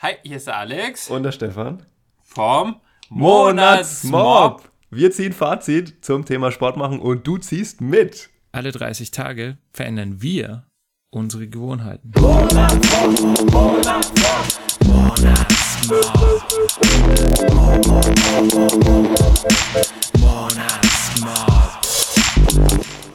Hi, hier ist der Alex. Und der Stefan. Vom Monatsmob. Wir ziehen Fazit zum Thema Sport machen und du ziehst mit. Alle 30 Tage verändern wir unsere Gewohnheiten. Monatsmob. Monatsmob. Monatsmob.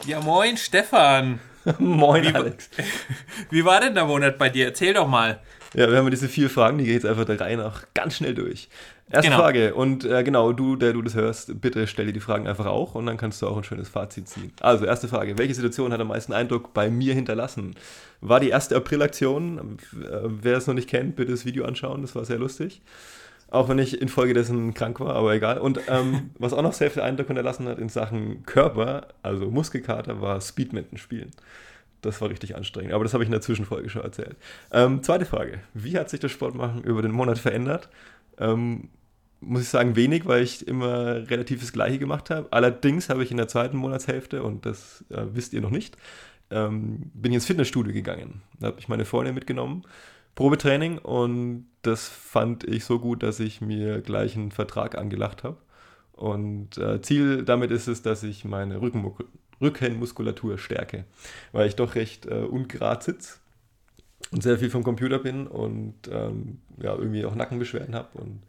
Ja, moin, Stefan. moin, wie, Alex. Wie war denn der Monat bei dir? Erzähl doch mal. Ja, wir haben diese vier Fragen, die gehen jetzt einfach der Reihe nach ganz schnell durch. Erste genau. Frage, und äh, genau, du, der du das hörst, bitte stell dir die Fragen einfach auch und dann kannst du auch ein schönes Fazit ziehen. Also, erste Frage, welche Situation hat am meisten Eindruck bei mir hinterlassen? War die erste April-Aktion, äh, wer es noch nicht kennt, bitte das Video anschauen, das war sehr lustig. Auch wenn ich infolgedessen krank war, aber egal. Und ähm, was auch noch sehr viel Eindruck hinterlassen hat in Sachen Körper, also Muskelkater, war Speedminton spielen. Das war richtig anstrengend. Aber das habe ich in der Zwischenfolge schon erzählt. Ähm, zweite Frage. Wie hat sich das Sportmachen über den Monat verändert? Ähm, muss ich sagen, wenig, weil ich immer relativ das Gleiche gemacht habe. Allerdings habe ich in der zweiten Monatshälfte, und das äh, wisst ihr noch nicht, ähm, bin ich ins Fitnessstudio gegangen. Da habe ich meine Freundin mitgenommen. Probetraining und das fand ich so gut, dass ich mir gleich einen Vertrag angelacht habe. Und äh, Ziel damit ist es, dass ich meine Rückenmuskulatur Rückenmuskulatur stärke, weil ich doch recht äh, ungerad sitze und sehr viel vom Computer bin und ähm, ja, irgendwie auch Nackenbeschwerden habe. Und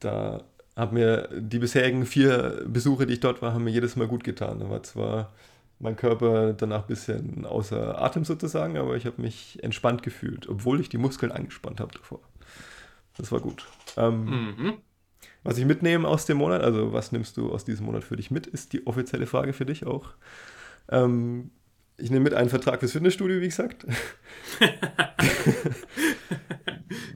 da haben mir die bisherigen vier Besuche, die ich dort war, haben mir jedes Mal gut getan. Da war zwar mein Körper danach ein bisschen außer Atem sozusagen, aber ich habe mich entspannt gefühlt, obwohl ich die Muskeln angespannt habe davor. Das war gut. Ähm, mhm. Was ich mitnehme aus dem Monat, also was nimmst du aus diesem Monat für dich mit, ist die offizielle Frage für dich auch. Ähm, ich nehme mit einen Vertrag fürs Fitnessstudio, wie gesagt.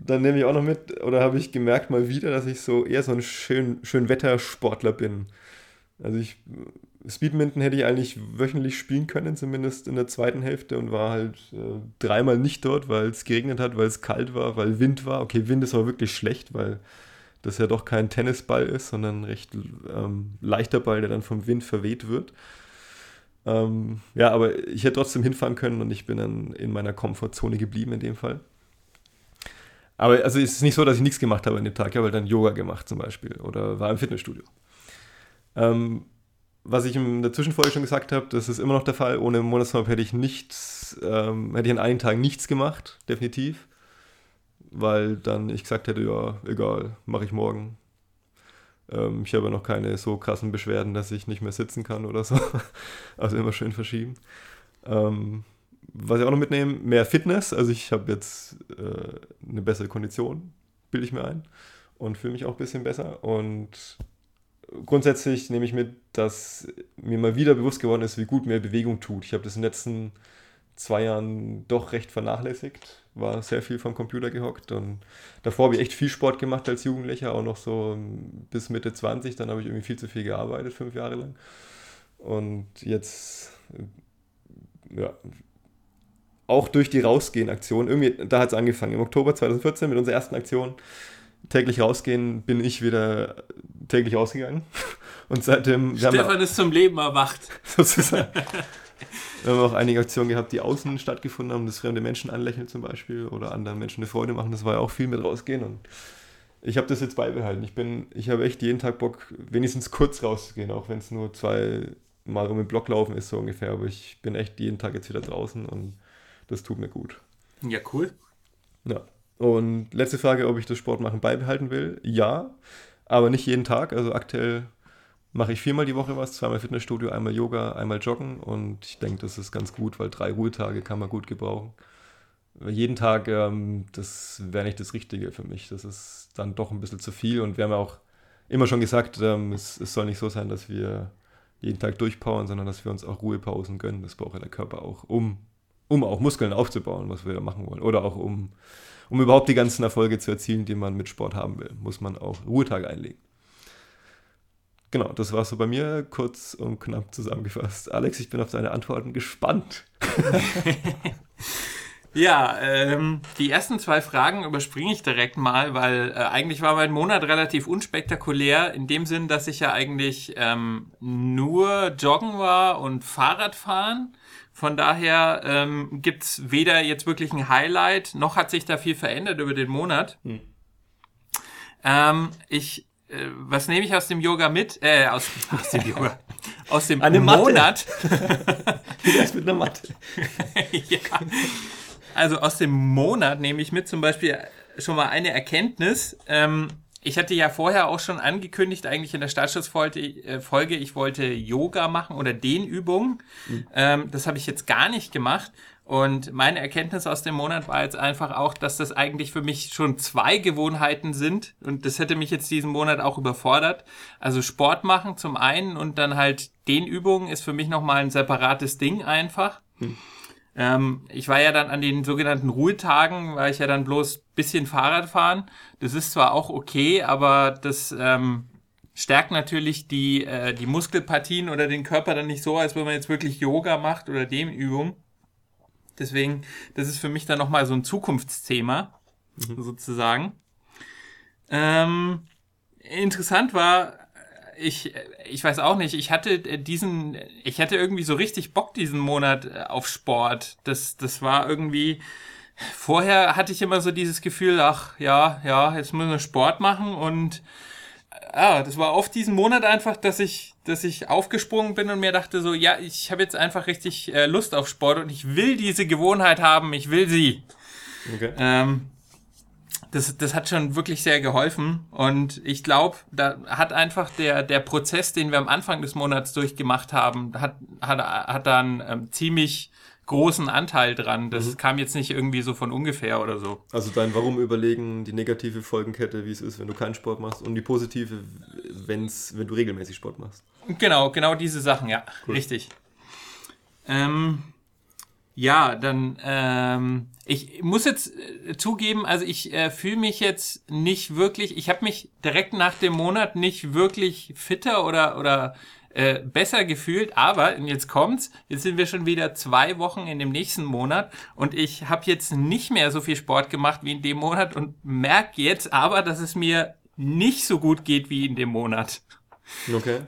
Dann nehme ich auch noch mit, oder habe ich gemerkt mal wieder, dass ich so eher so ein schön, schön Wettersportler bin. Also ich, Speedminton hätte ich eigentlich wöchentlich spielen können, zumindest in der zweiten Hälfte und war halt äh, dreimal nicht dort, weil es geregnet hat, weil es kalt war, weil Wind war. Okay, Wind ist aber wirklich schlecht, weil das ja doch kein Tennisball ist, sondern ein recht ähm, leichter Ball, der dann vom Wind verweht wird. Ähm, ja, aber ich hätte trotzdem hinfahren können und ich bin dann in meiner Komfortzone geblieben in dem Fall. Aber also es ist nicht so, dass ich nichts gemacht habe an dem Tag. Ich habe halt dann Yoga gemacht zum Beispiel oder war im Fitnessstudio. Ähm, was ich in der Zwischenfolge schon gesagt habe, das ist immer noch der Fall. Ohne Monatsmap hätte ich nichts, ähm, hätte ich an einem Tag nichts gemacht, definitiv weil dann ich gesagt hätte, ja, egal, mache ich morgen. Ähm, ich habe noch keine so krassen Beschwerden, dass ich nicht mehr sitzen kann oder so. Also immer schön verschieben. Ähm, was ich auch noch mitnehme, mehr Fitness. Also ich habe jetzt äh, eine bessere Kondition, bilde ich mir ein. Und fühle mich auch ein bisschen besser. Und grundsätzlich nehme ich mit, dass mir mal wieder bewusst geworden ist, wie gut mir Bewegung tut. Ich habe das in den letzten zwei Jahren doch recht vernachlässigt. War sehr viel vom Computer gehockt und davor habe ich echt viel Sport gemacht als Jugendlicher, auch noch so bis Mitte 20. Dann habe ich irgendwie viel zu viel gearbeitet, fünf Jahre lang. Und jetzt, ja, auch durch die Rausgehen-Aktion, irgendwie, da hat es angefangen. Im Oktober 2014 mit unserer ersten Aktion, täglich rausgehen, bin ich wieder täglich rausgegangen. Und seitdem. Stefan ist zum Leben erwacht. Sozusagen. Wir haben auch einige Aktionen gehabt, die außen stattgefunden haben, das fremde Menschen anlächeln zum Beispiel oder anderen Menschen eine Freude machen. Das war ja auch viel mit rausgehen und ich habe das jetzt beibehalten. Ich bin, ich habe echt jeden Tag Bock, wenigstens kurz rauszugehen, auch wenn es nur zwei Mal um den Block laufen ist, so ungefähr. Aber ich bin echt jeden Tag jetzt wieder draußen und das tut mir gut. Ja, cool. Ja. Und letzte Frage, ob ich das Sportmachen beibehalten will. Ja, aber nicht jeden Tag. Also aktuell mache ich viermal die Woche was, zweimal Fitnessstudio, einmal Yoga, einmal Joggen und ich denke, das ist ganz gut, weil drei Ruhetage kann man gut gebrauchen. Jeden Tag, ähm, das wäre nicht das Richtige für mich. Das ist dann doch ein bisschen zu viel und wir haben ja auch immer schon gesagt, ähm, es, es, soll nicht so sein, dass wir jeden Tag durchpowern, sondern dass wir uns auch Ruhepausen gönnen. Das braucht ja der Körper auch, um, um auch Muskeln aufzubauen, was wir machen wollen. Oder auch um, um überhaupt die ganzen Erfolge zu erzielen, die man mit Sport haben will, muss man auch Ruhetage einlegen. Genau, das war so bei mir kurz und knapp zusammengefasst. Alex, ich bin auf deine Antworten gespannt. ja, ähm, die ersten zwei Fragen überspringe ich direkt mal, weil äh, eigentlich war mein Monat relativ unspektakulär, in dem Sinn, dass ich ja eigentlich ähm, nur joggen war und Fahrrad fahren Von daher ähm, gibt es weder jetzt wirklich ein Highlight, noch hat sich da viel verändert über den Monat. Hm. Ähm, ich, was nehme ich aus dem Yoga mit? Äh, aus, aus dem Yoga. Aus dem Eine. Monat. Wie das mit einer Matte? ja. Also aus dem Monat nehme ich mit zum Beispiel schon mal eine Erkenntnis. Ähm, ich hatte ja vorher auch schon angekündigt, eigentlich in der Startschussfolge, äh, ich wollte Yoga machen oder Dehnübungen. Ähm, das habe ich jetzt gar nicht gemacht. Und meine Erkenntnis aus dem Monat war jetzt einfach auch, dass das eigentlich für mich schon zwei Gewohnheiten sind. Und das hätte mich jetzt diesen Monat auch überfordert. Also Sport machen zum einen und dann halt Dehnübungen ist für mich nochmal ein separates Ding einfach. Ähm, ich war ja dann an den sogenannten Ruhetagen, war ich ja dann bloß bisschen Fahrrad fahren. Das ist zwar auch okay, aber das ähm, stärkt natürlich die, äh, die Muskelpartien oder den Körper dann nicht so, als wenn man jetzt wirklich Yoga macht oder Dehnübung. Deswegen, das ist für mich dann nochmal so ein Zukunftsthema, sozusagen. Ähm, interessant war, ich, ich weiß auch nicht, ich hatte diesen, ich hatte irgendwie so richtig Bock diesen Monat äh, auf Sport. Das, das war irgendwie, vorher hatte ich immer so dieses Gefühl, ach ja, ja, jetzt müssen wir Sport machen und ja, das war oft diesen Monat einfach, dass ich, dass ich aufgesprungen bin und mir dachte so, ja, ich habe jetzt einfach richtig äh, Lust auf Sport und ich will diese Gewohnheit haben, ich will sie. Okay. Ähm, das, das hat schon wirklich sehr geholfen. Und ich glaube, da hat einfach der, der Prozess, den wir am Anfang des Monats durchgemacht haben, hat, hat, hat da einen ähm, ziemlich großen Anteil dran. Das kam jetzt nicht irgendwie so von ungefähr oder so. Also dein Warum überlegen, die negative Folgenkette, wie es ist, wenn du keinen Sport machst und die positive, wenn's, wenn du regelmäßig Sport machst. Genau, genau diese Sachen, ja. Cool. Richtig. Ähm, ja, dann, ähm, ich muss jetzt äh, zugeben, also ich äh, fühle mich jetzt nicht wirklich, ich habe mich direkt nach dem Monat nicht wirklich fitter oder, oder äh, besser gefühlt, aber und jetzt kommt's, jetzt sind wir schon wieder zwei Wochen in dem nächsten Monat und ich habe jetzt nicht mehr so viel Sport gemacht wie in dem Monat und merke jetzt aber, dass es mir nicht so gut geht wie in dem Monat. Okay.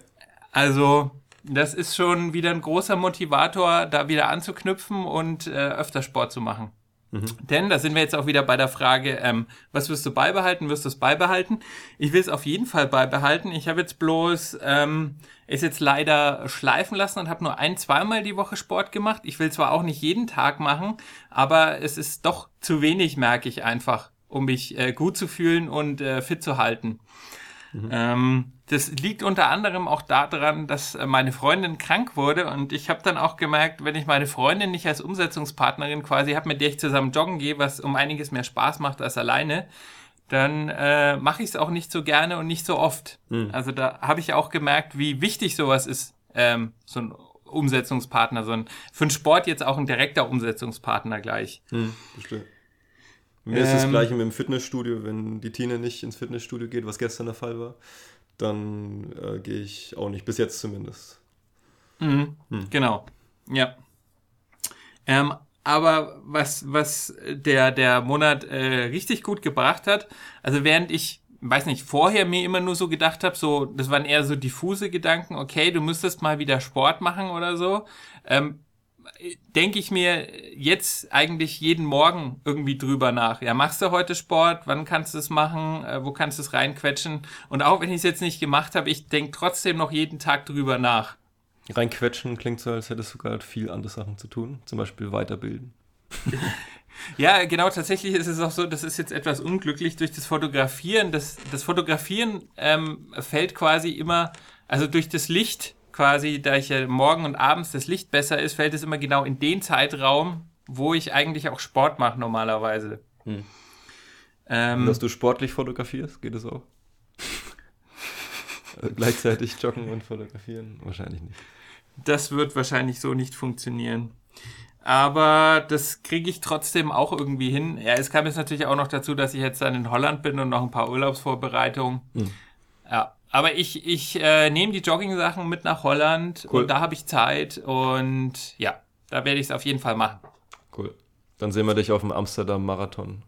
Also, das ist schon wieder ein großer Motivator, da wieder anzuknüpfen und äh, öfter Sport zu machen. Denn da sind wir jetzt auch wieder bei der Frage, ähm, was wirst du beibehalten? Wirst du es beibehalten? Ich will es auf jeden Fall beibehalten. Ich habe jetzt bloß ähm, es jetzt leider schleifen lassen und habe nur ein, zweimal die Woche Sport gemacht. Ich will zwar auch nicht jeden Tag machen, aber es ist doch zu wenig, merke ich einfach, um mich äh, gut zu fühlen und äh, fit zu halten. Ähm, das liegt unter anderem auch daran, dass äh, meine Freundin krank wurde und ich habe dann auch gemerkt, wenn ich meine Freundin nicht als Umsetzungspartnerin quasi habe, mit der ich zusammen joggen gehe, was um einiges mehr Spaß macht als alleine, dann äh, mache ich es auch nicht so gerne und nicht so oft. Also da habe ich auch gemerkt, wie wichtig sowas ist, ähm, so ein Umsetzungspartner, so ein für den Sport jetzt auch ein direkter Umsetzungspartner gleich. Hm, verstehe. Mir ist das Ähm. gleiche mit dem Fitnessstudio, wenn die Tina nicht ins Fitnessstudio geht, was gestern der Fall war, dann äh, gehe ich auch nicht, bis jetzt zumindest. Mhm, Genau. Ja. Ähm, aber was, was der, der Monat äh, richtig gut gebracht hat, also während ich, weiß nicht, vorher mir immer nur so gedacht habe, so, das waren eher so diffuse Gedanken, okay, du müsstest mal wieder Sport machen oder so, ähm, denke ich mir jetzt eigentlich jeden Morgen irgendwie drüber nach. Ja, machst du heute Sport? Wann kannst du es machen? Äh, wo kannst du es reinquetschen? Und auch wenn ich es jetzt nicht gemacht habe, ich denke trotzdem noch jeden Tag drüber nach. Reinquetschen klingt so, als hättest du gerade viel andere Sachen zu tun, zum Beispiel weiterbilden. Ja, genau, tatsächlich ist es auch so, das ist jetzt etwas unglücklich durch das Fotografieren. Das, das Fotografieren ähm, fällt quasi immer, also durch das Licht quasi, da ich ja morgen und abends das Licht besser ist, fällt es immer genau in den Zeitraum, wo ich eigentlich auch Sport mache normalerweise. Hm. Ähm, Dass du sportlich fotografierst, geht es auch? Also gleichzeitig joggen und fotografieren? Wahrscheinlich nicht. Das wird wahrscheinlich so nicht funktionieren. Aber das kriege ich trotzdem auch irgendwie hin. Ja, es kam jetzt natürlich auch noch dazu, dass ich jetzt dann in Holland bin und noch ein paar Urlaubsvorbereitungen. Hm. Ja, aber ich, ich äh, nehme die Jogging-Sachen mit nach Holland Cool. und da habe ich Zeit und ja, da werde ich es auf jeden Fall machen. Cool. Dann sehen wir dich auf dem Amsterdam-Marathon.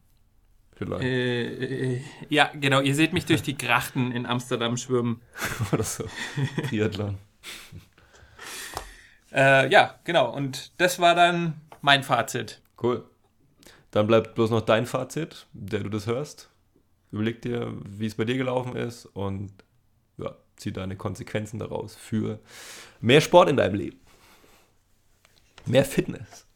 Vielleicht. Äh, äh, ja, genau, ihr seht mich durch die Grachten in Amsterdam schwimmen. Oder so. Triathlon. Äh, ja, genau. Und das war dann mein Fazit. Cool. Dann bleibt bloß noch dein Fazit, der du das hörst. Überleg dir, wie es bei dir gelaufen ist und zieh deine Konsequenzen daraus für mehr Sport in deinem Leben. Mehr Fitness.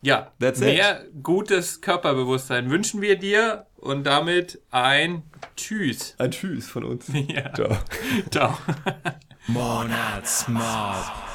Ja, That's it. mehr gutes Körperbewusstsein wünschen wir dir und damit ein Tschüss. Ein Tschüss von uns. Ja. Ciao. Ciao. Monatsmob.